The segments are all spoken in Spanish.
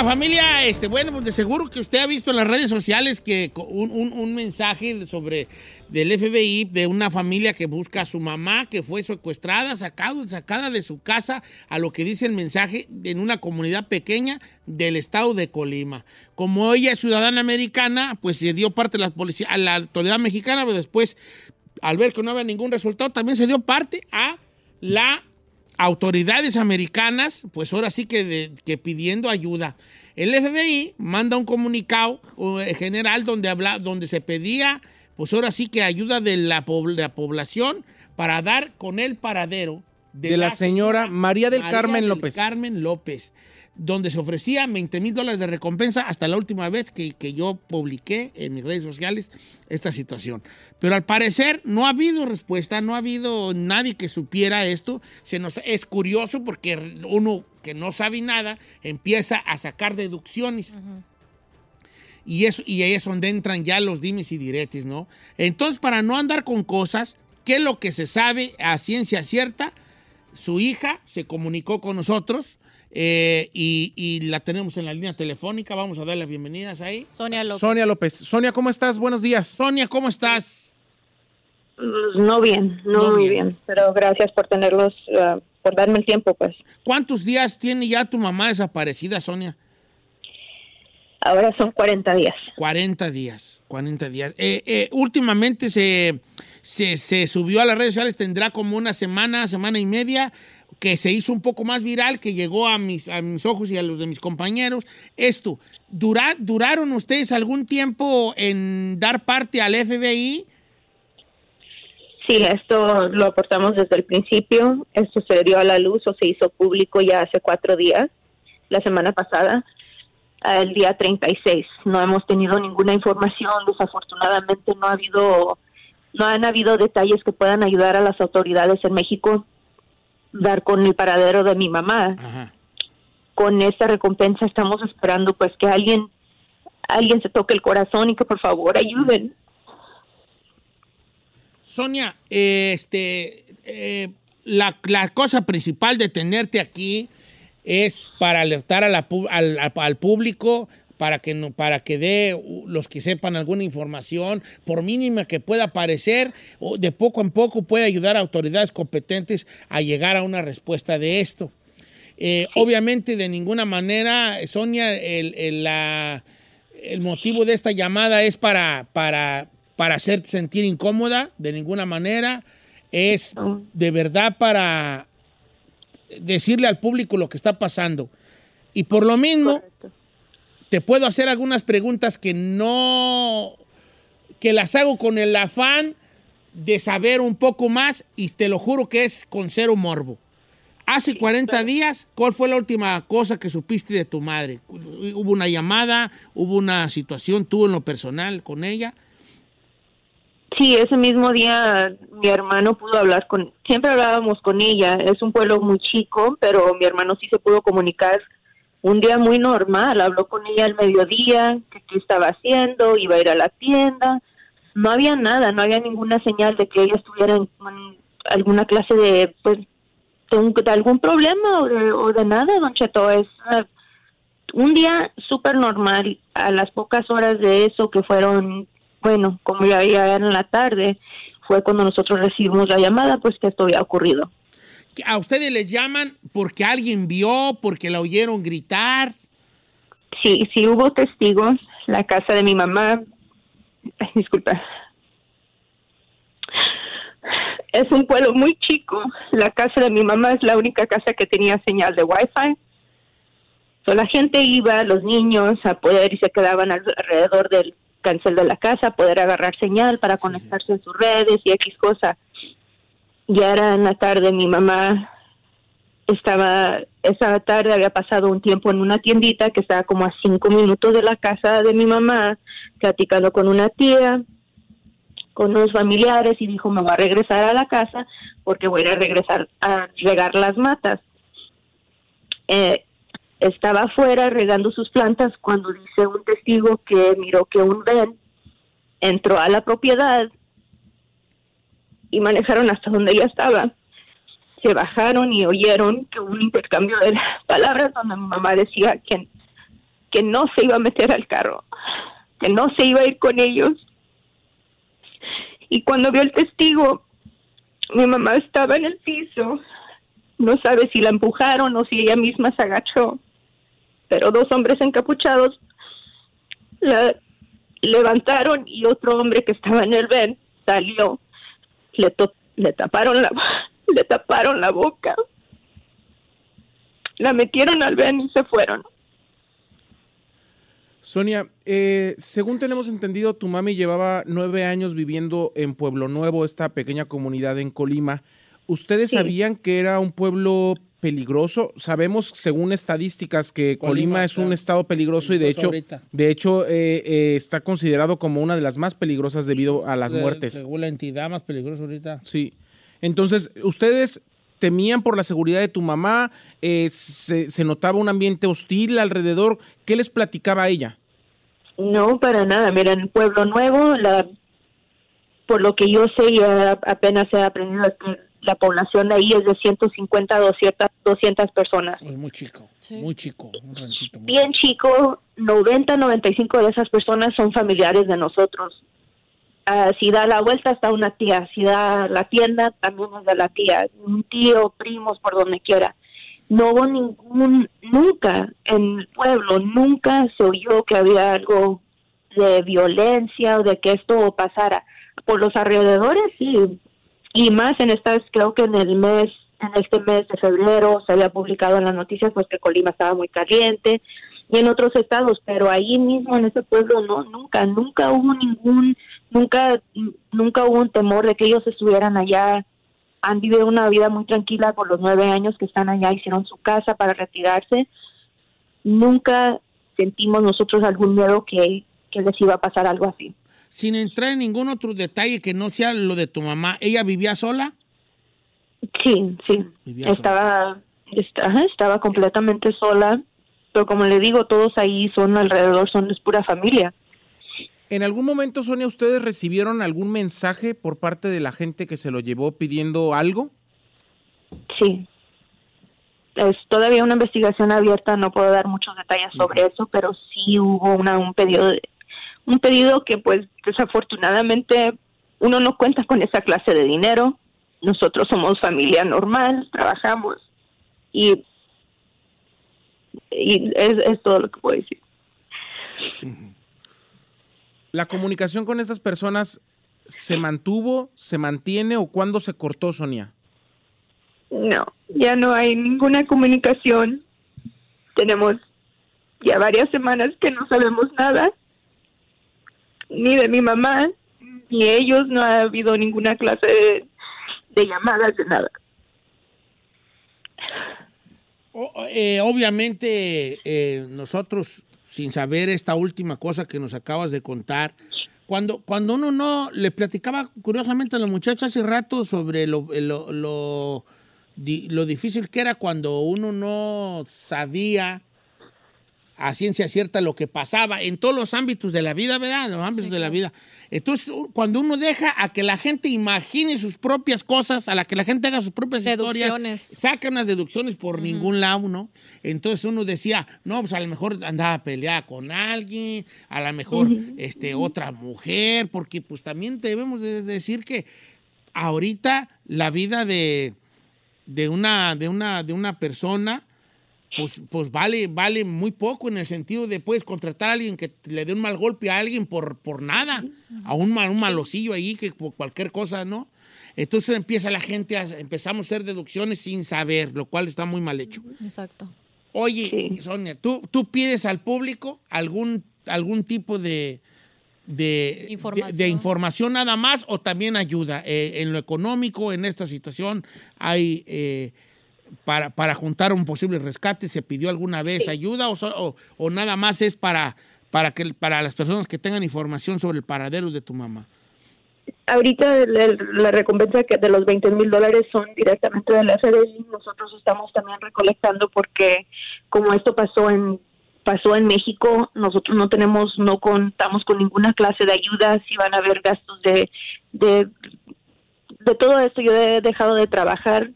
Oiga, familia, este, bueno, pues de seguro que usted ha visto en las redes sociales que un, mensaje sobre del FBI de una familia que busca a su mamá que fue secuestrada, sacado, sacada de su casa, a lo que dice el mensaje en una comunidad pequeña del estado de Colima. Como ella es ciudadana americana, pues se dio parte de la policía, a la autoridad mexicana, pero después, al ver que no había ningún resultado, también se dio parte a la autoridades americanas, pues ahora sí que, de- que pidiendo ayuda. El FBI manda un comunicado eh, general donde, habla, donde se pedía, pues ahora sí que ayuda de la, pobl- la población para dar con el paradero De la señora María del Carmen López. Carmen López, donde se ofrecía 20 mil dólares de recompensa hasta la última vez que, que yo publiqué en mis redes sociales esta situación. Pero al parecer no ha habido respuesta, no ha habido nadie que supiera esto. Se nos, es curioso porque uno que no sabe nada empieza a sacar deducciones. Y, eso, y ahí es donde entran ya los dimes y diretes, ¿no? Entonces, para no andar con cosas, ¿qué es lo que se sabe a ciencia cierta? Su hija se comunicó con nosotros eh, y, y la tenemos en la línea telefónica. Vamos a darle las bienvenidas ahí. Sonia López. Sonia López. Sonia, ¿cómo estás? Buenos días. Sonia, ¿cómo estás? No bien, no, No muy bien. bien. pero gracias por tenerlos, ah, por darme el tiempo, pues. ¿Cuántos días tiene ya tu mamá desaparecida, Sonia? Ahora son 40 días. 40 días, 40 días. Eh, eh, últimamente se, se, se subió a las redes sociales, tendrá como una semana, semana y media, que se hizo un poco más viral, que llegó a mis, a mis ojos y a los de mis compañeros. Esto, ¿dura- ¿duraron ustedes algún tiempo en dar parte al FBI? Sí, esto lo aportamos desde el principio. Esto se dio a la luz o se hizo público ya hace cuatro días, la semana pasada, el día 36. No hemos tenido ninguna información. Desafortunadamente no ha habido, no han habido detalles que puedan ayudar a las autoridades en México dar con el paradero de mi mamá. Ajá. con esta recompensa estamos esperando pues que alguien alguien se toque el corazón y que por favor ayuden. Sonia, este, eh, la, la cosa principal de tenerte aquí es para alertar a la al, al- al público, para que, no, para que dé los que sepan alguna información, por mínima que pueda parecer, o de poco en poco puede ayudar a autoridades competentes a llegar a una respuesta de esto. Eh, Obviamente, de ninguna manera, Sonia, el, el- la- el motivo de esta llamada es para, para, para hacerte sentir incómoda, de ninguna manera. Es de verdad para decirle al público lo que está pasando. Y por lo mismo, te puedo hacer algunas preguntas que no, que las hago con el afán de saber un poco más y te lo juro que es con cero morbo. Hace 40 días, ¿cuál fue la última cosa que supiste de tu madre? ¿Hubo una llamada? ¿Hubo una situación tú en lo personal con ella? Sí, ese mismo día mi hermano pudo hablar con, siempre hablábamos con ella, es un pueblo muy chico, pero mi hermano sí se pudo comunicar un día muy normal, habló con ella al mediodía, que qué estaba haciendo, iba a ir a la tienda, no había nada, no había ninguna señal de que ella estuviera en, alguna clase de, pues, de, un- algún problema o de, o de nada, don Cheto, es ah, un día súper normal, a las pocas horas de eso que fueron, bueno, como ya, ya era en la tarde, fue cuando nosotros recibimos la llamada, pues que esto había ocurrido. ¿A ustedes les llaman porque alguien vio, porque la oyeron gritar? Sí, sí hubo testigos. La casa de mi mamá, disculpa, es un pueblo muy chico. La casa de mi mamá es la única casa que tenía señal de Wi-Fi. So, la gente iba, los niños, a poder y se quedaban alrededor del cancel de la casa, a poder agarrar señal para conectarse en sus redes y X cosa. Ya era en la tarde, mi mamá estaba, esa tarde había pasado un tiempo en una tiendita que estaba como a cinco minutos de la casa de mi mamá, platicando con una tía, con unos familiares y dijo, me voy a regresar a la casa porque voy a regresar a regar las matas. Eh, estaba afuera regando sus plantas cuando dice un testigo que miró que un Ben entró a la propiedad y manejaron hasta donde ella estaba. Se bajaron y oyeron que hubo un intercambio de palabras donde mi mamá decía que, que no se iba a meter al carro, que no se iba a ir con ellos. Y cuando vio el testigo, mi mamá estaba en el piso. No sabe si la empujaron o si ella misma se agachó pero dos hombres encapuchados la levantaron y otro hombre que estaba en el ven salió, le, le taparon la le taparon la boca, la metieron al ven y se fueron. Sonia, eh, según tenemos entendido, tu mami llevaba nueve años viviendo en Pueblo Nuevo, esta pequeña comunidad en Colima. ¿Ustedes sabían que era un pueblo peligroso. Sabemos, según estadísticas, que Colima, es un estado peligroso y de hecho, de hecho eh, eh, está considerado como una de las más peligrosas debido a las muertes. Según la entidad más peligrosa ahorita. Sí. Entonces, ustedes temían por la seguridad de tu mamá, eh, se, se, notaba un ambiente hostil alrededor. ¿Qué les platicaba ella? No, para nada. Mira, en Pueblo Nuevo, la, por lo que yo sé, ya apenas he aprendido que la población de ahí es de 150 a 200, 200 personas. Es muy chico, muy chico, un ranchito. Bien chico, 90, 95 de esas personas son familiares de nosotros. Uh, si da la vuelta está una tía, si da la tienda también es de la tía, un tío, primos, por donde quiera. No hubo ningún, nunca en el pueblo, nunca se oyó que había algo de violencia o de que esto pasara. Por los alrededores sí, y más en estas, creo que en el mes, en este mes de febrero se había publicado en las noticias pues que Colima estaba muy caliente y en otros estados, pero ahí mismo en ese pueblo no, nunca, nunca hubo ningún, nunca, nunca hubo un temor de que ellos estuvieran allá, han vivido una vida muy tranquila por los nueve años que están allá, hicieron su casa para retirarse, nunca sentimos nosotros algún miedo que, que les iba a pasar algo así sin entrar en ningún otro detalle que no sea lo de tu mamá, ¿ella vivía sola? Sí, sí. estaba, estaba completamente sola, pero como le digo, todos ahí son alrededor, son es pura familia. ¿En algún momento, Sonia, ustedes recibieron algún mensaje por parte de la gente que se lo llevó pidiendo algo? Sí. Es todavía una investigación abierta, no puedo dar muchos detalles sobre eso, pero sí hubo una, un pedido de, un pedido que pues desafortunadamente uno no cuenta con esa clase de dinero. Nosotros somos familia normal, trabajamos y, y es, todo lo que puedo decir. ¿La comunicación con estas personas se mantuvo, se mantiene o cuándo se cortó, Sonia? No, ya no hay ninguna comunicación. Tenemos ya varias semanas que no sabemos nada ni de mi mamá, ni ellos, no ha habido ninguna clase de, llamadas, de nada. Eh, obviamente, eh, nosotros, sin saber esta última cosa que nos acabas de contar, cuando, cuando uno no le platicaba curiosamente a los muchachos hace rato sobre lo, lo, lo, lo difícil que era cuando uno no sabía a ciencia cierta lo que pasaba en todos los ámbitos de la vida, ¿verdad? En los ámbitos de la vida. Entonces, cuando uno deja a que la gente imagine sus propias cosas, a la que la gente haga sus propias historias, saca unas deducciones por ningún lado, ¿no? Entonces uno decía, no, pues a lo mejor andaba peleada con alguien, a lo mejor este, otra mujer, porque pues también debemos decir que ahorita la vida de de una, de una, de una persona, pues, pues vale, vale muy poco en el sentido de puedes contratar a alguien que le dé un mal golpe a alguien por, por nada, a un, mal, un malosillo ahí, que por cualquier cosa, ¿no? Entonces empieza la gente a, empezamos a hacer deducciones sin saber, lo cual está muy mal hecho. Exacto. Oye, Sonia, ¿tú, ¿tú pides al público algún, algún tipo de, de Información. de, de información nada más o también ayuda? Eh, en lo económico, en esta situación, hay eh, para, para juntar un posible rescate, ¿se pidió alguna vez ayuda o, o- o nada más es para, para, que, para las personas que tengan información sobre el paradero de tu mamá? Ahorita la, la recompensa que de los 20 mil dólares son directamente del FBI. Nosotros estamos también recolectando porque como esto pasó en pasó en México, nosotros no tenemos, no contamos con ninguna clase de ayuda. Si van a haber gastos de de, de todo esto, yo he dejado de trabajar,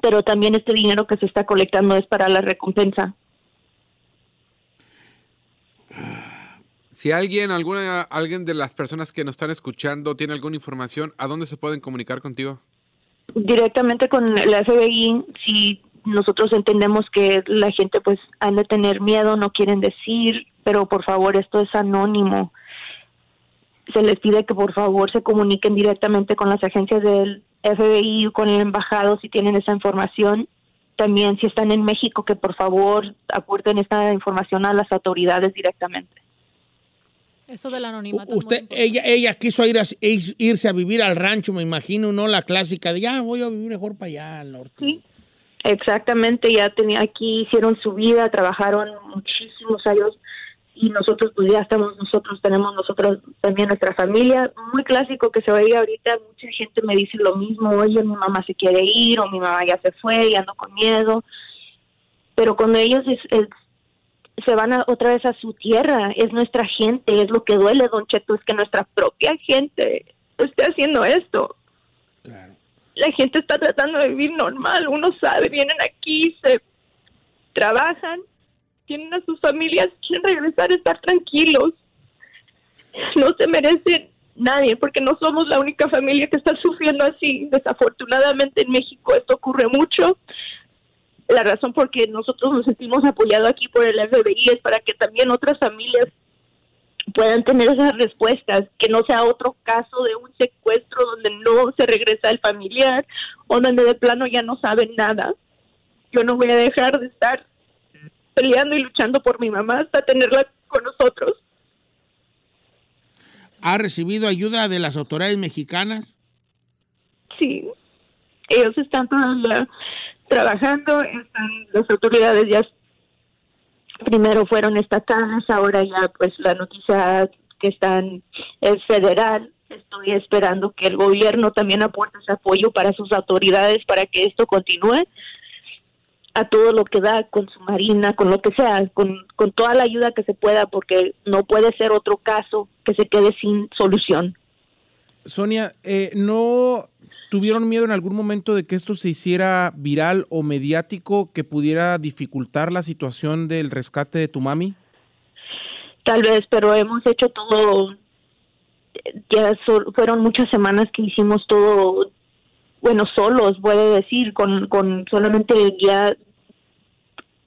pero también este dinero que se está colectando es para la recompensa. Si alguien, alguna, alguien de las personas que nos están escuchando tiene alguna información, ¿a dónde se pueden comunicar contigo? directamente con la FBI, si nosotros entendemos que la gente pues han de tener miedo, no quieren decir, pero por favor esto es anónimo. Se les pide que por favor se comuniquen directamente con las agencias del FBI o con el embajado si tienen esa información. También si están en México que por favor aporten esta información a las autoridades directamente. Eso del anonimato. es muy Usted, ella, ella quiso ir a- irse a vivir al rancho, me imagino, ¿no? La clásica de ya voy a vivir mejor para allá al norte. Sí. Exactamente, ya tenía aquí, hicieron su vida, trabajaron muchísimos años y nosotros pues ya estamos, nosotros tenemos nosotros también nuestra familia, muy clásico que se oiga ahorita, mucha gente me dice lo mismo, oye, mi mamá se quiere ir o mi mamá ya se fue y ando con miedo, pero cuando ellos es- es- se van a- otra vez a su tierra, es nuestra gente, es lo que duele, don Cheto, es que nuestra propia gente esté haciendo esto. Claro. la gente está tratando de vivir normal, uno sabe, vienen aquí, se trabajan, tienen a sus familias, quieren regresar a estar tranquilos. No se merece nadie, porque no somos la única familia que está sufriendo así. Desafortunadamente en México esto ocurre mucho. La razón por que nosotros nos sentimos apoyados aquí por el FBI es para que también otras familias puedan tener esas respuestas, que no sea otro caso de un secuestro donde no se regresa el familiar o donde de plano ya no saben nada. Yo no voy a dejar de estar peleando y luchando por mi mamá hasta tenerla con nosotros. ¿Ha recibido ayuda de las autoridades mexicanas? Sí, ellos están todavía trabajando, están, las autoridades ya primero fueron estatales, ahora ya pues la noticia que están es federal. Estoy esperando que el gobierno también aporte ese apoyo para sus autoridades para que esto continúe a todo lo que da con su marina, con lo que sea, con, con toda la ayuda que se pueda, porque no puede ser otro caso que se quede sin solución. Sonia, eh, ¿no tuvieron miedo en algún momento de que esto se hiciera viral o mediático que pudiera dificultar la situación del rescate de tu mami? tal vez, pero hemos hecho todo, ya so- fueron muchas semanas que hicimos todo, bueno, solos, puede decir, con, con solamente ya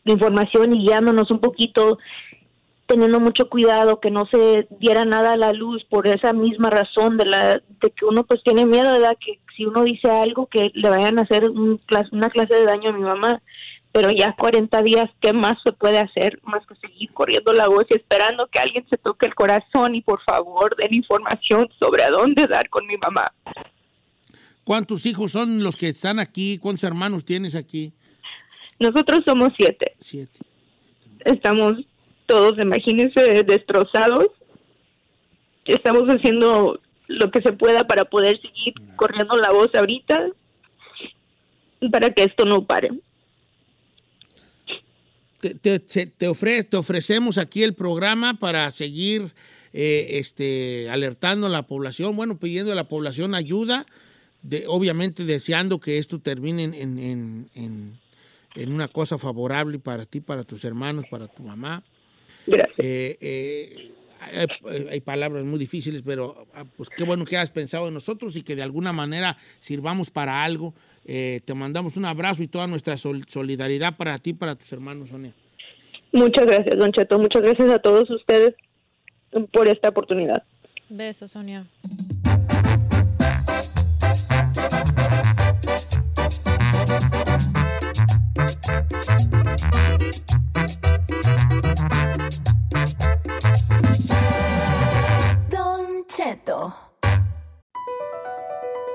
información y guiándonos un poquito, teniendo mucho cuidado que no se diera nada a la luz por esa misma razón de la de que uno pues tiene miedo de que si uno dice algo que le vayan a hacer un una clase de daño a mi mamá pero ya 40 días, ¿qué más se puede hacer más que seguir corriendo la voz y esperando que alguien se toque el corazón y por favor den información sobre a dónde dar con mi mamá? ¿Cuántos hijos son los que están aquí? ¿Cuántos hermanos tienes aquí? Nosotros somos siete, Siete. estamos todos, imagínense, destrozados. Estamos haciendo lo que se pueda para poder seguir corriendo la voz ahorita, para que esto no pare. Te, te- te- te ofre- te ofrecemos aquí el programa para seguir eh, este, alertando a la población, bueno, pidiendo a la población ayuda, de, obviamente deseando que esto termine en, en- en- en- en una cosa favorable para ti, para tus hermanos, para tu mamá. Gracias. Eh, eh, hay, hay palabras muy difíciles, pero ah, pues qué bueno que has pensado en nosotros y que de alguna manera sirvamos para algo. Eh, te mandamos un abrazo y toda nuestra sol- solidaridad para ti y para tus hermanos, Sonia. Muchas gracias, Don Cheto. Muchas gracias a todos ustedes por esta oportunidad. Besos, Sonia.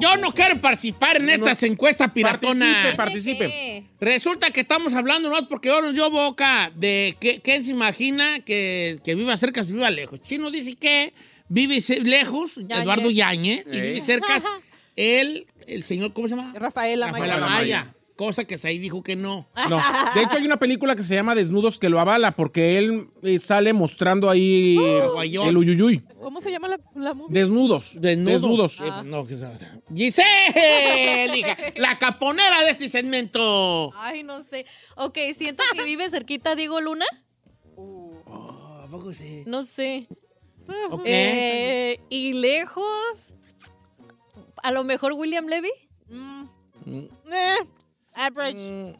yo no quiero participar en estas encuestas piratonas. Participe, participe. Resulta que estamos hablando, ¿no? Porque ahora nos dio boca de que, quién se imagina que, que viva cerca, se viva lejos. Chino dice que vive lejos, Yañez. Eduardo Yañez, y vive cerca el, el señor, ¿cómo se llama? Rafael Rafael Amaya. Cosa que Saí dijo que no. No. De hecho, hay una película que se llama Desnudos que lo avala porque él eh, sale mostrando ahí guayón. el uyuyuy. ¿Cómo se llama la, la movie? Desnudos. Desnudos. Desnudos. Eh, no, que se- Giselle, hija, la caponera de este segmento. Ay, no sé. Ok, siento que vive cerquita Diego Luna. ¿A poco sí? No sé. Ok. Eh, y lejos. A lo mejor William Levy. Eh, average.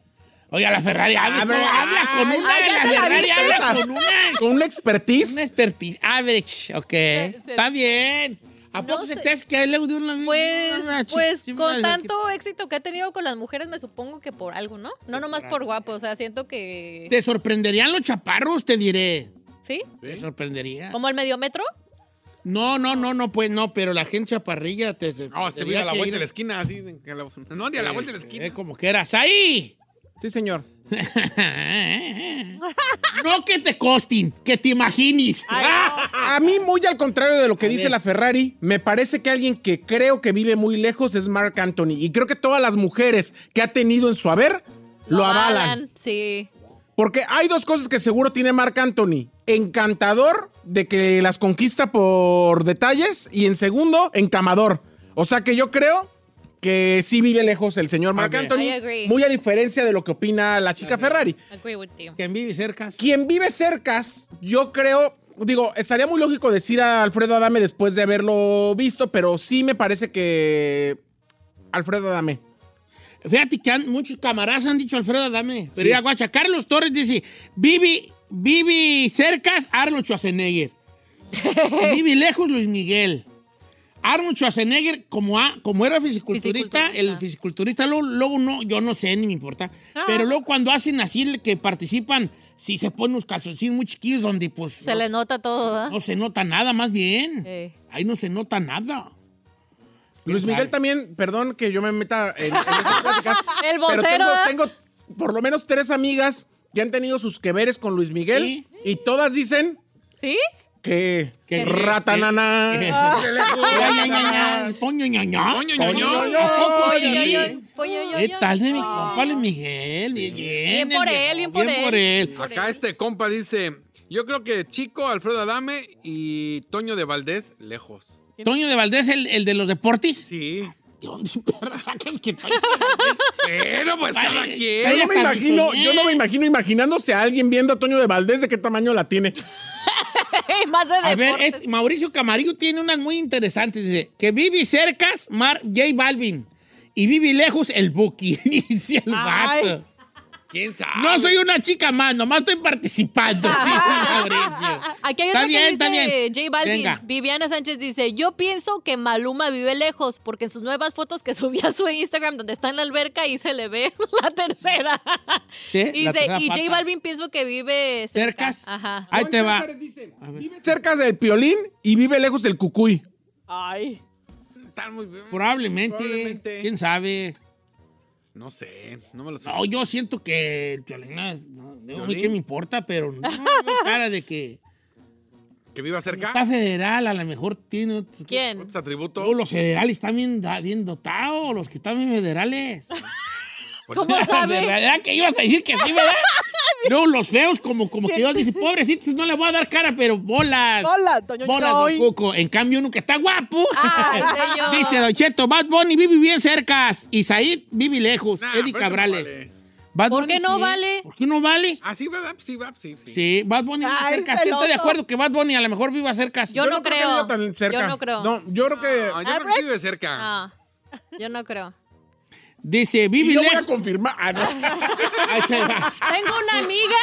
Oiga, la Ferrari habla, A ver, ¿cómo habla con una. ay, la la Ferrari viste. habla con una. Con una expertise. Una expertise. Average, ok. Está bien. ¿A No poco se te hace que a él le dio una Pues, una pues con tanto éxito que ha tenido con las mujeres, me supongo que por algo, ¿no? No nomás por guapo, o sea, siento que... Te sorprenderían los chaparros, te diré. ¿Sí? Te sorprendería. ¿Como el medio metro? No, no, no, no, pues no, pero la gente chaparrilla te. te No, se tendría ve a la vuelta ir- de la esquina, así. la- No, ni a la vuelta de la esquina. eh, como que eras ahí. Sí, señor. no que te costin, que te imagines. A mí, muy al contrario de lo que A dice ver. la Ferrari, me parece que alguien que creo que vive muy lejos es Mark Anthony. Y creo que todas las mujeres que ha tenido en su haber lo, avalan. Sí. Porque hay dos cosas que seguro tiene Mark Anthony. Encantador de que las conquista por detalles y en segundo, encamador. O sea que yo creo que sí vive lejos el señor Mark Ok. Anthony. I agree. Muy a diferencia de lo que opina la chica Ferrari. Agree with you. Que vive cerca. Quien vive cercas, yo creo, digo, estaría muy lógico decir a Alfredo Adame después de haberlo visto, pero sí me parece que Alfredo Adame. Fíjate que han- muchos camaradas han dicho Alfredo Adame. Pero Sí. ya, guacha, Carlos Torres dice, vive, vive cercas Arnold Schwarzenegger. Y vive lejos Luis Miguel. Arnold Schwarzenegger, como, a- como era fisiculturista, Fisiculturista. el fisiculturista luego, luego no, yo no sé, ni me importa. Ah. Pero luego cuando hacen así, que participan, si se ponen unos calzoncillos muy chiquillos donde pues Se no, les nota todo, ¿verdad? no se nota nada, más bien. Ahí no se nota nada. Luis ¿Quién Miguel sabe? también, perdón que yo me meta en, en esas pláticas. El pero vocero, tengo, ¿eh? tengo por lo menos tres amigas que han tenido sus que veres con Luis Miguel Sí. y todas dicen ¿Sí? que Que- ratanana. Ah. Poño, ña, ña. Poño, ña, ña. ¿A poco Pollo, sí? yo, yo, pollo, yo, ¿Qué tal de mi Ah. compa Luis Miguel? Bien, bien. Bien por él, bien por él. Acá este compa dice, yo creo que Chico, Alfredo Adame y Toño de Valdés, lejos. Toño de Valdés, el, el de los deportes. Sí. ¿De dónde perra sacan que Toño de Valdés? Pero pues cada quien. Yo no, me imagino, yo no me imagino imaginándose a alguien viendo a Toño de Valdés de qué tamaño la tiene. más de A ver, deportes. este- Mauricio Camarillo tiene unas muy interesantes. Dice que vive cercas, Mar, J Balvin. Y vive lejos, el Buki. Dice el Ay. vato. ¿Quién sabe? No soy una chica más, nomás estoy participando. Aquí hay otra bien, que dice. J Balvin. Venga. Viviana Sánchez dice, yo pienso que Maluma vive lejos, porque en sus nuevas fotos que subió a su Instagram, donde está en la alberca, y se le ve la tercera. Sí, y la dice, tercera y J. Balvin pienso que vive cerca. ¿Cercas? Ajá. Ahí te va. Vive cerca del piolín y vive lejos del cucuy. Ay. Están muy bien. Probablemente. Probablemente. ¿Quién sabe? No sé, no me lo sé. No, yo siento que no, no, qué me importa, pero no, me cara de que ¿Que viva cerca? está federal, a lo mejor tiene otros- ¿Quién? ¿Otros atributos? Todos los federales están bien, bien dotados, los que están bien federales. ¿Cómo sabe? ¿Verdad que ibas a decir que sí, verdad? No, los feos, como, como que Dios dice, pobrecitos, no le voy a dar cara, pero bolas. Hola, Toño Bolas, don. Cuco. En cambio, uno que está guapo. Ay. Dice Don Cheto, Bad Bunny vive bien cerca. Said vive lejos. Nah, Eddie no Cabrales. vale. Bad ¿Por Bunny qué no sí. vale? ¿Por qué no vale? Ah, sí, ¿verdad? Sí, va, sí, sí. Sí, Bad Bunny vive cerca. ¿Quién está de acuerdo que Bad Bunny a lo mejor viva cerca? Yo no creo. viva tan cerca. Yo no creo. No, yo creo que. No, yo creo que vive cerca. Ah, yo no creo. Dice, vive yo voy a lejos. confirmar. Ah, no. Ahí te va. Tengo una amiga.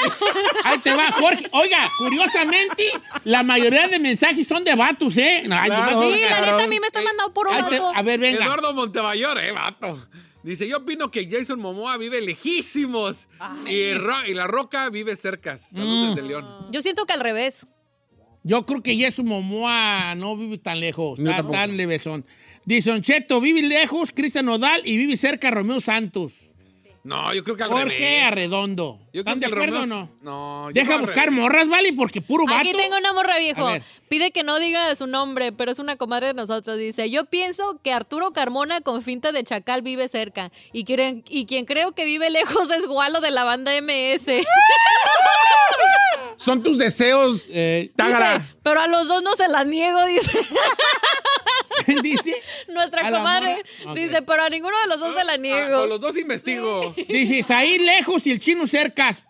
Ahí te va, Jorge. Oiga, curiosamente, la mayoría de mensajes son de vatos, ¿eh? No, Claro. Sí, la Claro. neta a mí me está mandando por te- vato. a ver, venga. Eduardo Montemayor, eh, vato. Dice, yo opino que Jason Momoa vive lejísimos. Y, Ro- y La Roca vive cerca. Saludos Mm. desde León. Yo siento que al revés. Yo creo que Jesús Momoa no vive tan lejos, Yo está tampoco. tan levesón. Dice Don Cheto, vive lejos, Cristian Nodal y vive cerca Romeo Santos. No, yo creo que al Jorge revés. Arredondo. Yo creo ¿Están de acuerdo o no? No, yo Deja creo al buscar revés. morras, ¿vale? Porque puro vato. Aquí tengo una morra viejo. A ver. Pide que no diga su nombre, pero es una comadre de nosotros. Dice, yo pienso que Arturo Carmona con finta de chacal vive cerca. Y, quien- y quien creo que vive lejos es Gualo de la banda MS. Son tus deseos, Eh, Tágara. Dice, pero a los dos no se las niego, dice dice, nuestra A comadre. Dice, pero a ninguno de los dos se la Ah, niego. con los dos investigo. dice, ahí lejos y el chino cercas.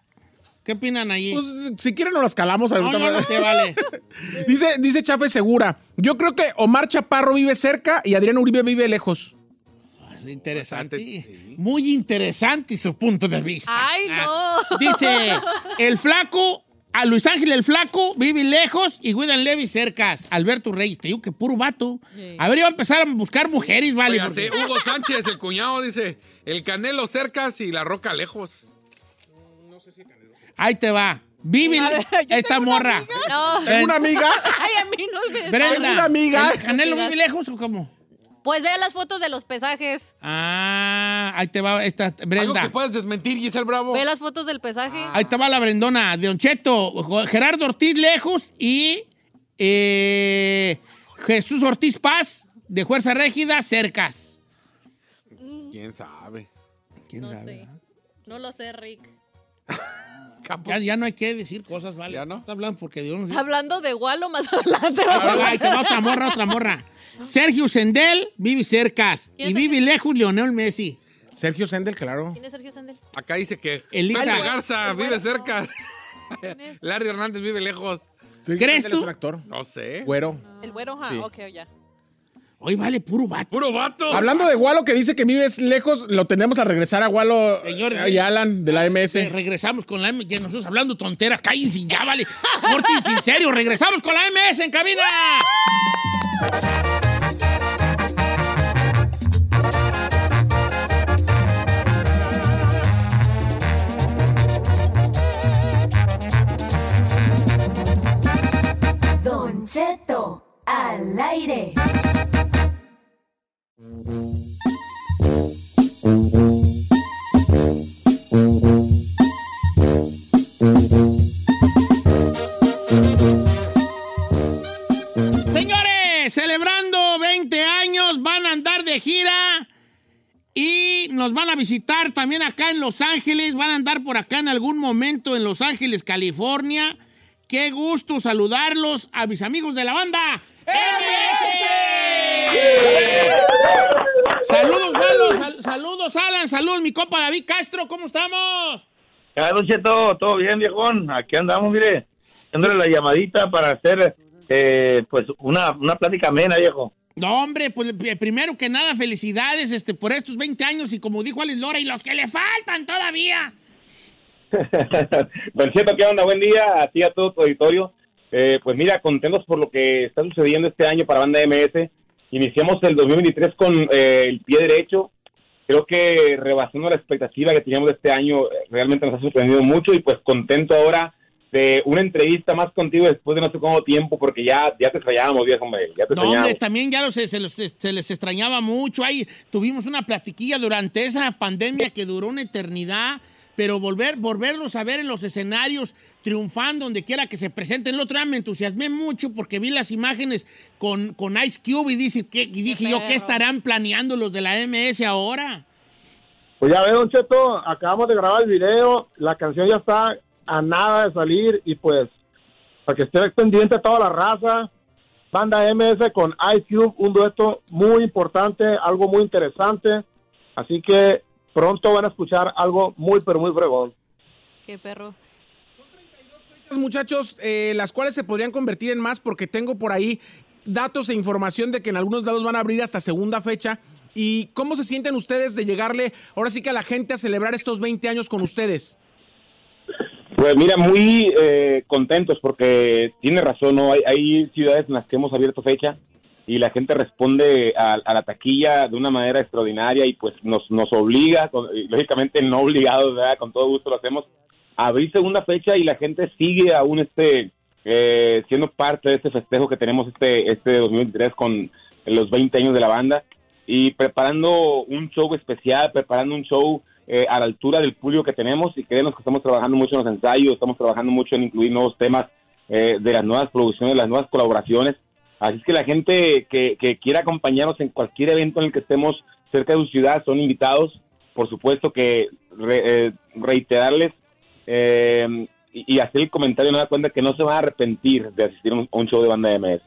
¿Qué opinan ahí? Pues, si quieren nos las calamos no, ahorita. no, no se vale. Dice, dice Chafe Segura. Yo creo que Omar Chaparro vive cerca y Adrián Uribe vive lejos. Es interesante. Sí. Muy interesante su punto de vista. Ay, no. Dice, el flaco, a Luis Ángel el flaco, vive lejos y William Levy cercas. Alberto Reyes, te digo que puro vato. A ver, iba a empezar a buscar mujeres, vale. Porque- sí, Hugo Sánchez, el cuñado, dice, el Canelo cercas y La Roca lejos. Ahí te va. Vive A ver, esta tengo una morra. amiga. No. Tengo una amiga. Ay, a mí no me... Brenda. Tengo una amiga. ¿El Canelo vive lejos o cómo? Pues vea las fotos de los pesajes. Ah, ahí te va esta Algo que Brenda. puedes desmentir, Giselle Bravo. Ve las fotos del pesaje. Ahí te va la Brendona. De Cheto, Gerardo Ortiz lejos y eh, Jesús Ortiz Paz de Fuerza Régida cercas. ¿Quién sabe? ¿Quién no sabe? sé. No lo sé, Rick. Ya, ya no hay que decir cosas, ¿vale? ¿Ya no? Está hablando porque Dios nos... Hablando de Walo más adelante. Ahí te va, otra morra, otra morra. Sergio Sendel vive cercas ¿Quién y vive Sergio? lejos Leonel Messi. Sergio Sendel, claro. ¿Quién es Sergio Sandel? Acá dice que Elisa. Jaime Garza vive cerca. Larry Hernández vive lejos. ¿Crees Sendel tú? es un actor. No sé. Güero. El güero, ajá. Sí. Ok, ya. Hoy vale puro vato. ¡Puro vato! Hablando de Walo que dice que vives lejos, lo tenemos a regresar a Walo Señor, y Alan de la MS. Eh, regresamos con la M. Ya nosotros hablando tonteras. Cállense ya, vale. Corten sin serio. Regresamos con la MS en cabina. Don Cheto, al aire. Señores, celebrando 20 años, van a andar de gira y nos van a visitar también acá en Los Ángeles. Van a andar por acá en algún momento en Los Ángeles, California. Qué gusto saludarlos a mis amigos de la banda. MS. Saludos, sal- saludos, Alan, saludos, mi copa David Castro, ¿cómo estamos? Don Cheto, todo bien, viejón. Aquí andamos, mire, dándole la llamadita para hacer eh, pues una, una plática amena, viejo. No, hombre, pues eh, primero que nada, felicidades este, por estos 20 años y como dijo Alex Lora, y los que le faltan todavía. Don Cheto, ¿qué onda? Buen día a ti, a todo tu auditorio. Eh, pues mira, contentos por lo que está sucediendo este año para Banda MS. Iniciamos el 2023 con eh, el pie derecho. Creo que rebasando la expectativa que teníamos de este año, eh, realmente nos ha sorprendido mucho y pues contento ahora de una entrevista más contigo después de no sé cuánto tiempo, porque ya, ya te extrañábamos, viejo, hombre, ya te No, hombre, también ya los- se, los- se les extrañaba mucho. Ahí tuvimos una platiquilla durante esa pandemia que duró una eternidad, pero volver, volverlos a ver en los escenarios triunfando donde quiera que se presenten. El otro día me entusiasmé mucho porque vi las imágenes con, con Ice Cube y, dice, ¿qué- y dije yo, ¿qué estarán planeando los de la MS ahora? Pues ya ve, Don Cheto, acabamos de grabar el video, la canción ya está a nada de salir y pues para que esté pendiente toda la raza, banda MS con Ice Cube, un dueto muy importante, algo muy interesante, así que pronto van a escuchar algo muy pero muy fregón. Qué perro. Fechas, muchachos, eh, las cuales se podrían convertir en más porque tengo por ahí datos e información de que en algunos lados van a abrir hasta segunda fecha. ¿Y cómo se sienten ustedes de llegarle ahora sí que a la gente a celebrar estos 20 años con ustedes? Pues mira, muy eh, contentos porque tiene razón, ¿no? Hay, hay ciudades en las que hemos abierto fecha y la gente responde a, la taquilla de una manera extraordinaria y pues nos, nos obliga, con- lógicamente no obligados, ¿verdad? Con todo gusto lo hacemos, a abrir segunda fecha y la gente sigue aún este eh, siendo parte de este festejo que tenemos este, este 2023 con los 20 años de la banda y preparando un show especial, preparando un show eh, a la altura del público que tenemos y créenos que estamos trabajando mucho en los ensayos, estamos trabajando mucho en incluir nuevos temas eh, de las nuevas producciones, las nuevas colaboraciones. Así es que la gente que, que quiera acompañarnos en cualquier evento en el que estemos cerca de su ciudad son invitados. Por supuesto que eh, reiterarles eh, y, hacer el comentario, no da cuenta que no se van a arrepentir de asistir a un, un show de banda MS.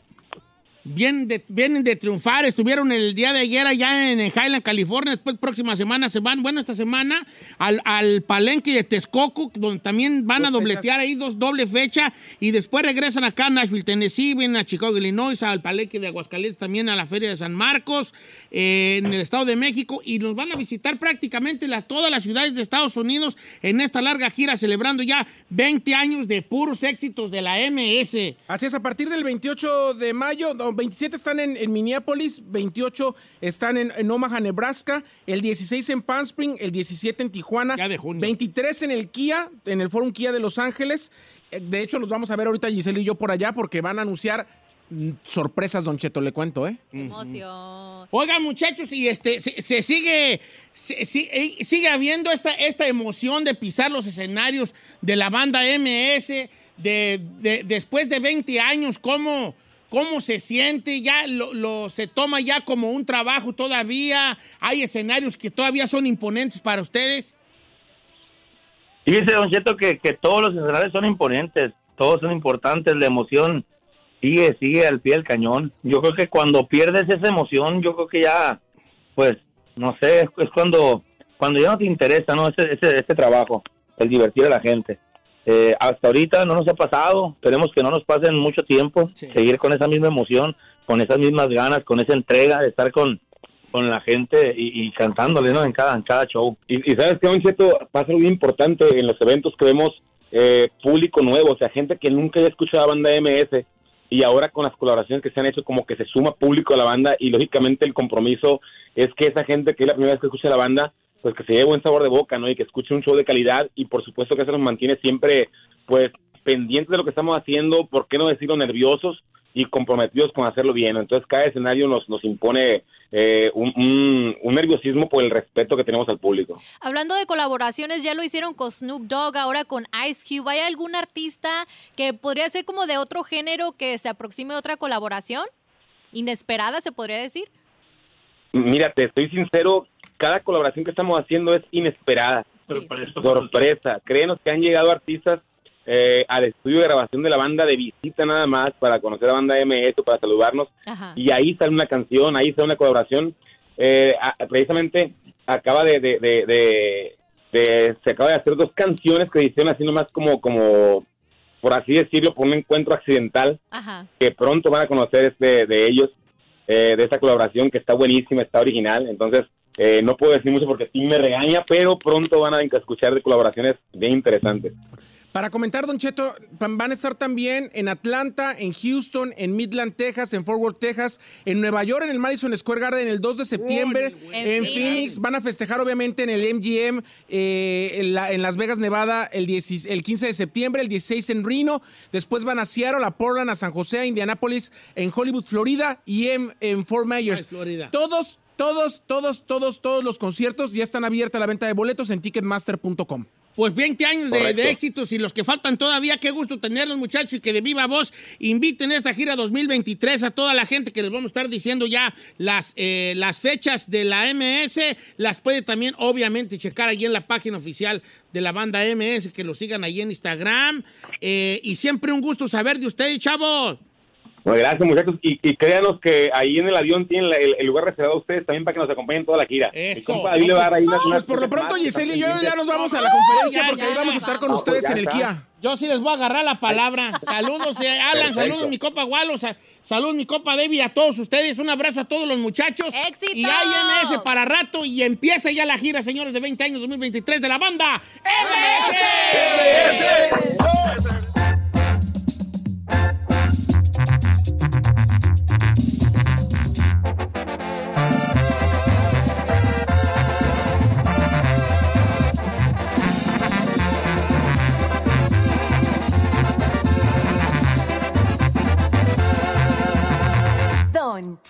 Vienen de, vienen de triunfar, estuvieron el día de ayer allá en Highland, California, después próxima semana se van, bueno, esta semana, al, al palenque de Texcoco, donde también van Dos a dobletear ahí dos doble fecha, y después regresan acá a Nashville, Tennessee, vienen a Chicago, Illinois, al palenque de Aguascalientes, también a la Feria de San Marcos, eh, en el Estado de México, y nos van a visitar prácticamente la- todas las ciudades de Estados Unidos en esta larga gira, celebrando ya 20 años de puros éxitos de la MS. Así es, a partir del 28 de mayo, no, 27 están en, en Minneapolis, 28 están en, en Omaha, Nebraska, el 16 en Palm Spring, el 17 en Tijuana, Ya de junio. 23 en el Kia, en el Forum Kia de Los Ángeles. Eh, De hecho, los vamos a ver ahorita Giselle y yo por allá porque van a anunciar mm, sorpresas, Don Cheto, le cuento, ¿eh? Qué emoción. Oigan, muchachos, y este se, se sigue se- eh, sigue habiendo esta, esta emoción de pisar los escenarios de la banda MS de, de- después de 20 años, ¿cómo, cómo se siente? Ya lo, se toma ya como un trabajo todavía. Hay escenarios que todavía son imponentes para ustedes. Fíjese, Don Cheto, que, que todos los escenarios son imponentes, todos son importantes, la emoción sigue, sigue al pie del cañón. Yo creo que cuando pierdes esa emoción, yo creo que ya, pues, no sé, es, es cuando, cuando ya no te interesa, ¿no? Ese, ese, ese trabajo, el divertir a la gente. Eh, hasta ahorita no nos ha pasado, esperemos que no nos pase en mucho tiempo, Sí. seguir con esa misma emoción, con esas mismas ganas, con esa entrega de estar con, con la gente y, y cantándole, ¿no? En cada, en cada show. Y, y sabes que, Don Cheto, pasa algo bien importante en los eventos que vemos eh, público nuevo, o sea, gente que nunca había escuchado a banda MS y ahora con las colaboraciones que se han hecho como que se suma público a la banda y lógicamente el compromiso es que esa gente que es la primera vez que escucha la banda, pues que se lleve buen sabor de boca, ¿no? Y que escuche un show de calidad y por supuesto que eso nos mantiene siempre, pues, pendientes de lo que estamos haciendo, por qué no decirlo nerviosos y comprometidos con hacerlo bien. Entonces cada escenario nos, nos impone eh, un, un- un nerviosismo por el respeto que tenemos al público. Hablando de colaboraciones, ya lo hicieron con Snoop Dogg, ahora con Ice Cube. ¿Hay algún artista que podría ser como de otro género que se aproxime a otra colaboración? Inesperada, se podría decir. Mira, te estoy sincero, cada colaboración que estamos haciendo es inesperada, Sí. sorpresa. Créenos que han llegado artistas eh, al estudio de grabación de la banda de visita nada más para conocer a banda MS, para saludarnos, Ajá. y ahí sale una canción, ahí sale una colaboración. Eh, a- precisamente acaba de, de, de- de- de- se acaba de hacer dos canciones que hicieron así nomás como, como por así decirlo, por un encuentro accidental Ajá. que pronto van a conocer este de ellos, eh, de esta colaboración que está buenísima, está original. Entonces, eh, no puedo decir mucho porque sí me regaña, pero pronto van a escuchar de colaboraciones bien interesantes. Para comentar, Don Cheto, van a estar también en Atlanta, en Houston, en Midland, Texas, en Fort Worth, Texas, en Nueva York, en el Madison Square Garden el 2 de septiembre, En en Phoenix. Phoenix. Van a festejar, obviamente, en el MGM, eh, en, la- en Las Vegas, Nevada, el, 10 el 15 de septiembre, el 16 en Reno. Después van a Seattle, a Portland, a San José, a Indianapolis, en Hollywood, Florida y en, en Fort Myers. Ay, Florida. Todos, todos, todos, todos, todos los conciertos ya están abiertos a la venta de boletos en ticketmaster.com. Pues 20 años de, éxitos y los que faltan todavía, qué gusto tenerlos muchachos y que de viva voz inviten a esta gira 2023 a toda la gente que les vamos a estar diciendo ya las, eh, las fechas de la MS. Las puede también obviamente checar ahí en la página oficial de la banda MS, que lo sigan ahí en Instagram. Eh, y siempre un gusto saber de ustedes, chavos. Bueno, gracias muchachos y, y créanos que ahí en el avión tienen la- el, el lugar reservado a ustedes también para que nos acompañen toda la gira. Eso. Mi compa David le va a dar ahí Pues unas por lo pronto, Giselle y yo ya nos vamos a la conferencia Ya, porque ya, ahí vamos a estar con vamos. ustedes Ya en el está. Kia. Yo sí les voy a agarrar la palabra. Saludos, eh, Alan, Perfecto. saludos mi copa Gualo, sa- saludos mi copa Debbie, a todos ustedes. Un abrazo a todos los muchachos. ¡Éxito! Y hay MS para rato y empieza ya la gira, señores, de 20 años 2023 de la banda MS. Don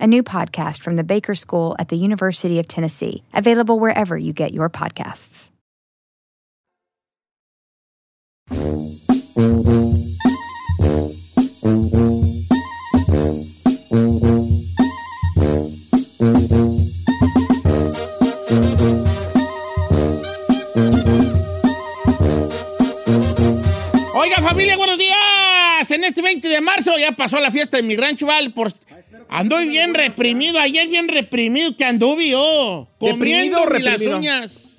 a new podcast from the Baker School at the University of Tennessee, available wherever you get your podcasts. Oiga, familia, buenos días. En este 20 de marzo ya pasó la fiesta de mi rancho, Val. Por... Anduve bien reprimido, ayer bien reprimido que anduve yo. ¿Deprimido Comiendo las reprimido? uñas.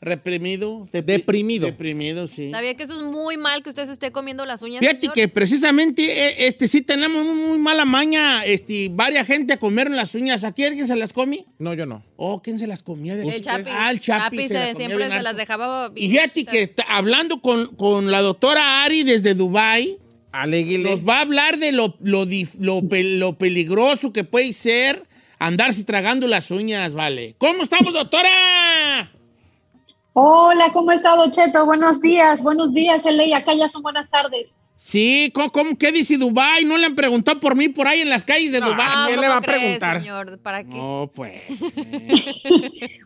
Reprimido. depri- Deprimido. Deprimido, sí. ¿Sabía que eso es muy mal que usted se esté comiendo las uñas, Fíjate señor? que precisamente eh, este sí tenemos muy, muy mala maña, este, varias gente a comer las uñas. ¿Aquí alguien se las come? No, yo no. Oh, ¿quién se las comía? de El. Ah, el se las eh, comía siempre bien se las dejaba... Y fíjate que está hablando con, con la doctora Ari desde Dubai Aléguele. nos va a hablar de lo, lo, lo peligroso que puede ser andarse tragando las uñas, vale. ¿Cómo estamos, doctora? Hola, ¿cómo está, Don Cheto? Buenos días, buenos días, Eley. Acá ya son buenas tardes. Sí, ¿cómo, cómo- qué dice Dubai? ¿No le han preguntado por mí por ahí en las calles de No, Dubai? Ah, ¿quién ¿cómo le va a cree, preguntar? señor? ¿Para qué? No, pues.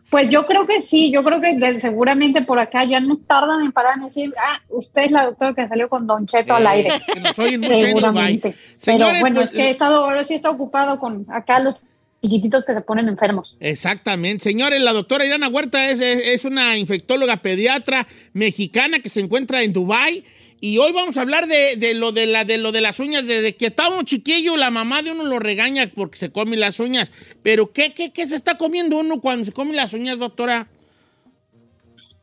Pues yo creo que sí, yo creo que de- seguramente por acá ya no tardan en parar en decir, ah, usted es la doctora que salió con Don Cheto al aire. nos oyen en Dubái. Seguramente. Pero Señores, bueno, pues, es que he estado, ahora sí he estado ocupado con acá los chiquititos que se ponen enfermos. Exactamente. Señores, la doctora Irana Huerta es, es- es una infectóloga pediatra mexicana que se encuentra en Dubai y hoy vamos a hablar de, de lo, de, la, de lo de las uñas. Desde que estaba un chiquillo, la mamá de uno lo regaña porque se come las uñas. Pero ¿qué, qué, qué se está comiendo uno cuando se come las uñas, doctora?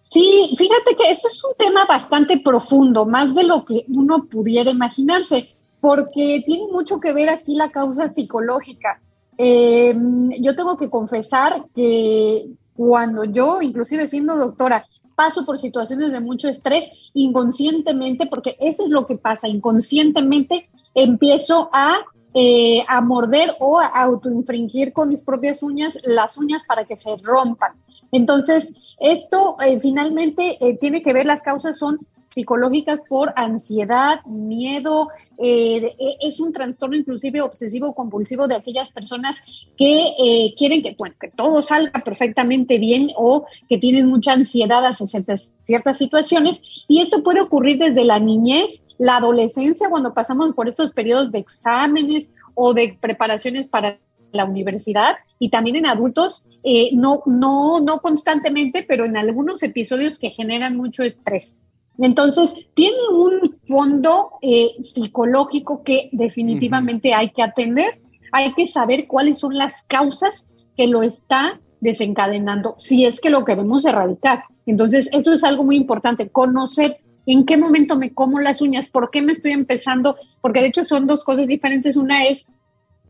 Sí, fíjate que eso es un tema bastante profundo, más de lo que uno pudiera imaginarse, porque tiene mucho que ver aquí la causa psicológica. Eh, yo tengo que confesar que cuando yo, inclusive siendo doctora, paso por situaciones de mucho estrés inconscientemente, porque eso es lo que pasa, inconscientemente empiezo a, eh, a morder o a autoinfringir con mis propias uñas las uñas para que se rompan. Entonces, esto eh, finalmente eh, tiene que ver, las causas son psicológicas por ansiedad, miedo, eh, e- es un trastorno inclusive obsesivo compulsivo de aquellas personas que eh, quieren que, todo salga perfectamente bien o que tienen mucha ansiedad hacia ciertas, ciertas situaciones y esto puede ocurrir desde la niñez, la adolescencia, cuando pasamos por estos periodos de exámenes o de preparaciones para la universidad y también en adultos, eh, no, no, no constantemente, pero en algunos episodios que generan mucho estrés. Entonces, tiene un fondo eh, psicológico que definitivamente hay que atender. Hay que saber cuáles son las causas que lo está desencadenando, si es que lo queremos erradicar. Entonces, esto es algo muy importante, conocer en qué momento me como las uñas, por qué me estoy empezando, porque de hecho son dos cosas diferentes. Una es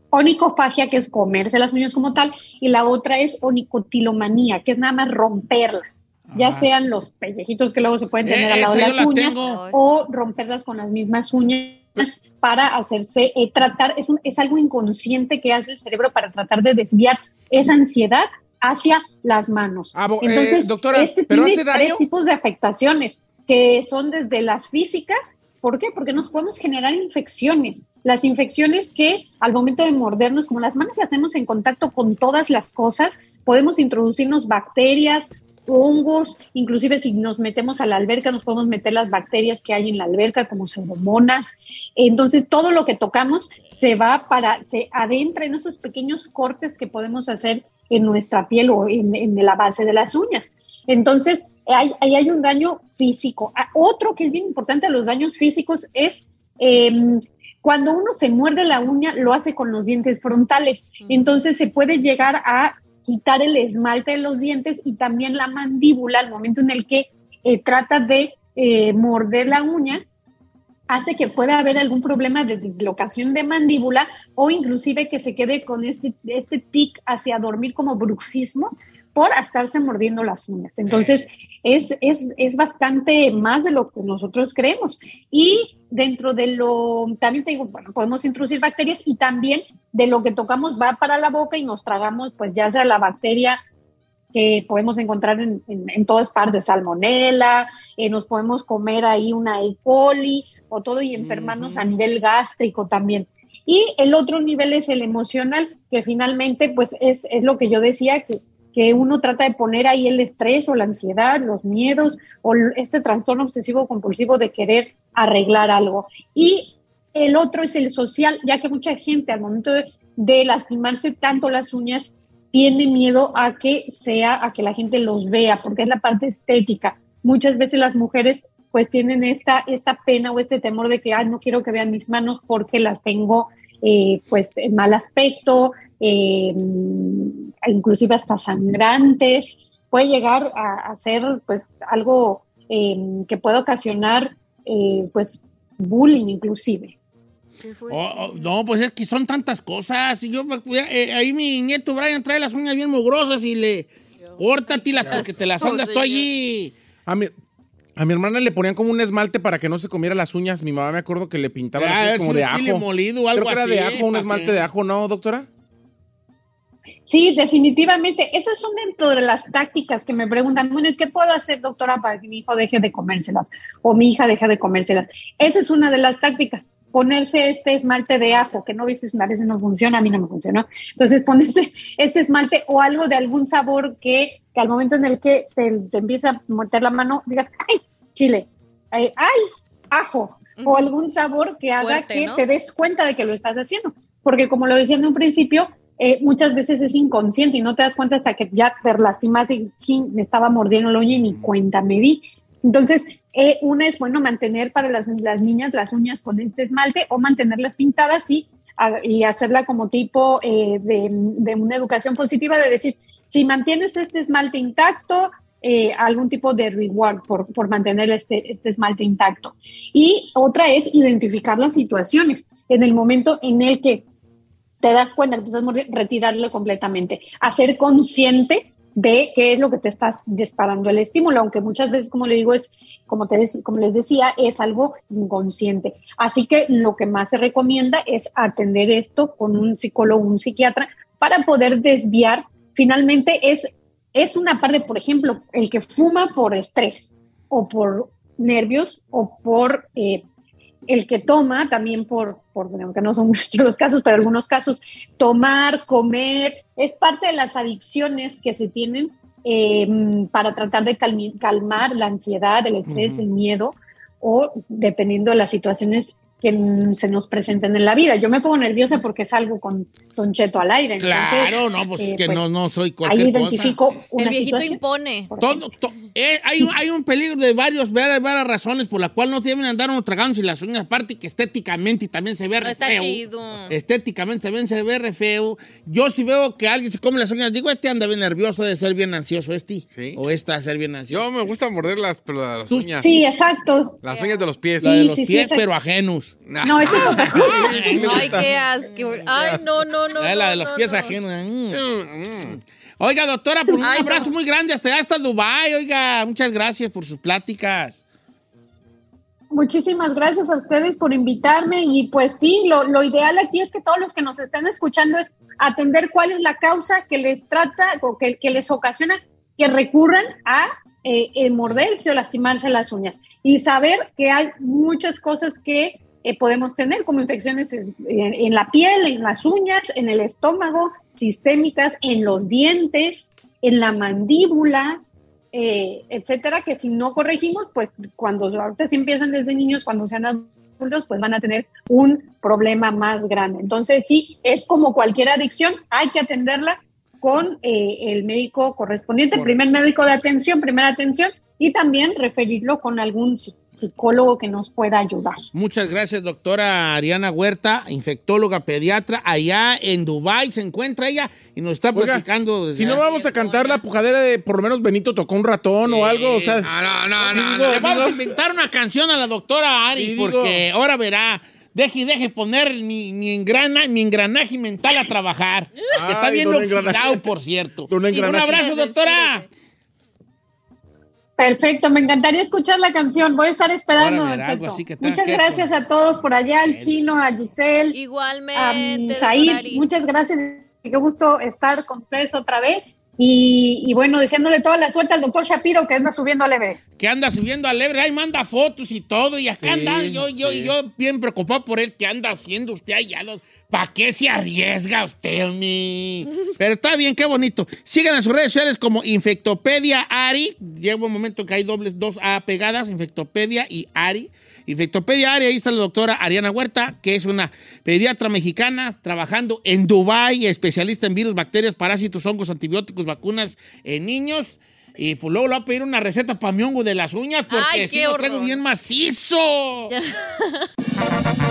onicofagia, que es comerse las uñas como tal, y la otra es onicotilomanía, que es nada más romperlas, ya sean los pellejitos que luego se pueden tener Eh, al lado de las la uñas tengo. o romperlas con las mismas uñas para hacerse eh, tratar, es, un, es algo inconsciente que hace el cerebro para tratar de desviar esa ansiedad hacia las manos. Abo- eh, Entonces, doctora, este ¿pero tiene hace daño? tres tipos de afectaciones que son desde las físicas, ¿Por qué? Porque nos podemos generar infecciones. Las infecciones que al momento de mordernos, como las manos las tenemos en contacto con todas las cosas, podemos introducirnos bacterias, hongos, inclusive si nos metemos a la alberca, nos podemos meter las bacterias que hay en la alberca, como pseudomonas. Entonces, todo lo que tocamos se va para, se adentra en esos pequeños cortes que podemos hacer en nuestra piel o en, en la base de las uñas. Entonces, ahí hay, hay, un daño físico. Ah, Otro que es bien importante de los daños físicos es eh, cuando uno se muerde la uña, lo hace con los dientes frontales. Entonces, se puede llegar a quitar el esmalte de los dientes y también la mandíbula al momento en el que eh, trata de eh, morder la uña hace que pueda haber algún problema de dislocación de mandíbula o inclusive que se quede con este, este tic hacia dormir como bruxismo por estarse mordiendo las uñas. Entonces, es, es, es, bastante más de lo que nosotros creemos. Y dentro de lo, también te digo, bueno, podemos introducir bacterias y también de lo que tocamos va para la boca y nos tragamos, pues ya sea la bacteria que podemos encontrar en, en, en todas partes, salmonela, eh, nos podemos comer ahí una E. coli o todo y enfermarnos uh -huh. a nivel gástrico también. Y el otro nivel es el emocional, que finalmente pues es, es lo que yo decía, que que uno trata de poner ahí el estrés o la ansiedad, los miedos o este trastorno obsesivo compulsivo de querer arreglar algo. Y el otro es el social, ya que mucha gente al momento de, lastimarse tanto las uñas tiene miedo a que sea, a que la gente los vea, porque es la parte estética. Muchas veces las mujeres pues tienen esta, esta pena o este temor de que, ay, no quiero que vean mis manos porque las tengo eh, pues mal aspecto, eh, inclusive hasta sangrantes, puede llegar a, a ser pues algo eh, que puede ocasionar eh, pues bullying inclusive. Oh, oh, no, pues es que son tantas cosas. Yo, eh, ahí mi nieto Brian trae las uñas bien mugrosas y le córtatilas porque te las andas tú allí. A mi, a mi hermana le ponían como un esmalte para que no se comiera las uñas. Mi mamá me acuerdo que le pintaba Ah, las uñas como sí, de ajo. molido algo Creo que era de ajo, un ¿pa' esmalte qué? de ajo, ¿no, doctora? Sí, definitivamente. Esas son dentro de las tácticas que me preguntan, bueno, ¿y qué puedo hacer, doctora, para que mi hijo deje de comérselas o mi hija deje de comérselas? Esa es una de las tácticas, ponerse este esmalte de ajo, que no dices, a veces no funciona, a mí no me funcionó. Entonces, ponerse este esmalte o algo de algún sabor que, que al momento en el que te, te empieza a meter la mano, digas, ¡ay, chile! ¡ay, ajo! O algún sabor que haga Fuerte, que ¿no? te des cuenta de que lo estás haciendo. Porque como lo decía en un principio, eh, muchas veces es inconsciente y no te das cuenta hasta que ya te lastimaste y ching, me estaba mordiendo el uña y ni cuenta me di. Entonces, eh, una es bueno mantener para las, las, niñas las uñas con este esmalte o mantenerlas pintadas y, a, y hacerla como tipo eh, de, de, una educación positiva de decir, si mantienes este esmalte intacto, eh, algún tipo de reward por, por mantener este, este esmalte intacto. Y otra es identificar las situaciones. En el momento en el que te das cuenta que te estás mordiendo, retirarlo completamente. Hacer consciente de qué es lo que te estás disparando el estímulo, aunque muchas veces, como le digo, es, como, te, les decía, es algo inconsciente. Así que lo que más se recomienda es atender esto con un psicólogo, un psiquiatra, para poder desviar. Finalmente es, es una parte, por ejemplo, el que fuma por estrés o por nervios o por eh, el que toma también por, por, aunque no son muchos los casos, pero algunos casos, tomar, comer, es parte de las adicciones que se tienen eh, para tratar de calmar la ansiedad, el estrés, el miedo, o dependiendo de las situaciones que se nos presenten en la vida. Yo me pongo nerviosa porque salgo con Don Cheto al aire. claro, no, pues es eh, que pues, no, no soy cualquier Ahí identifico cosa. una El viejito situación. impone. Todo, to- eh, hay, un- hay un peligro de varios, varias, varias razones por la cual no deben andar uno tragándose las uñas, aparte que estéticamente también se ve No re está feo. chido. Estéticamente también se ve re feo. Yo si veo que alguien se come las uñas, digo, este anda bien nervioso, de ser bien ansioso, este. O esta de ser bien ansioso. Yo me gusta morder las, pero las uñas. Sí, exacto. Las uñas de los pies. La de Sí, los sí, sí, pies, pero ajenos. No, eso es otra cosa. Ay, qué asco. Ay, no, no, no. La de no, los no, pies no. ajenos. Mm. Oiga, doctora, por un Ay, abrazo no. muy grande hasta allá, hasta Dubái. Oiga, muchas gracias por sus pláticas. Muchísimas gracias a ustedes por invitarme y pues sí, lo, lo ideal aquí es que todos los que nos están escuchando es atender cuál es la causa que les trata o que, que les ocasiona que recurran a eh, eh, morderse o lastimarse las uñas y saber que hay muchas cosas que eh, podemos tener como infecciones en, en la piel, en las uñas, en el estómago, sistémicas, en los dientes, en la mandíbula, eh, etcétera, que si no corregimos, pues cuando ahorita se empiezan desde niños, cuando sean adultos, pues van a tener un problema más grande. Entonces, sí, es como cualquier adicción, hay que atenderla con eh, el médico correspondiente, Correcto. primer médico de atención, primera atención, y también referirlo con algún psicólogo que nos pueda ayudar. Muchas gracias, doctora Ariana Huerta, infectóloga pediatra. Allá en Dubái se encuentra ella y nos está Oiga, platicando. desde Si no vamos a cantar la pujadera de por lo menos Benito tocó un ratón o algo, o sea. No, no, no, no, digo, no. Le vamos a inventar una canción a la doctora Ari, Sí, digo. porque ahora verá. Deje, deje poner mi, mi, engrana, mi engranaje mental a trabajar. que está bien oxidado, engranaje. por cierto. Un abrazo, doctora. Perfecto, me encantaría escuchar la canción. Voy a estar esperando. Verá algo así que Muchas que gracias a todos por allá, al chino, a Giselle, a Igualmente, Said. doctor Ari. Muchas gracias. Qué gusto estar con ustedes otra vez. Y, y bueno, deseándole toda la suerte al doctor Shapiro que anda subiendo al Everest. que anda subiendo al Everest, ahí manda fotos y todo, y acá Sí, anda, yo, yo, sí. yo bien preocupado por él, ¿qué anda haciendo usted allá? ¿Para qué se arriesga usted, mi? Pero está bien, qué bonito. Sigan en sus redes sociales como Infectopedia Ari, llega un momento que hay dobles dos A pegadas, Infectopedia y Ari. Infectopedia Ari, ahí está la doctora Ariana Huerta, que es una pediatra mexicana trabajando en Dubái, especialista en virus, bacterias, parásitos, hongos, antibióticos, vacunas en niños. Y pues luego le voy a pedir una receta para mi hongo de las uñas porque Ay, qué lo traigo bien macizo.